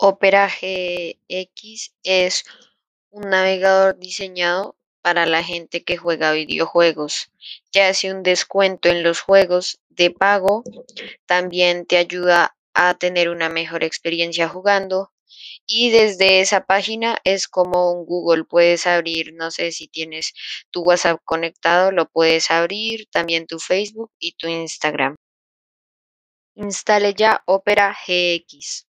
Opera GX es un navegador diseñado para la gente que juega videojuegos. Te hace un descuento en los juegos de pago, también te ayuda a tener una mejor experiencia jugando y desde esa página es como un Google, puedes abrir, no sé si tienes tu WhatsApp conectado, lo puedes abrir, también tu Facebook y tu Instagram. Instale ya Opera GX.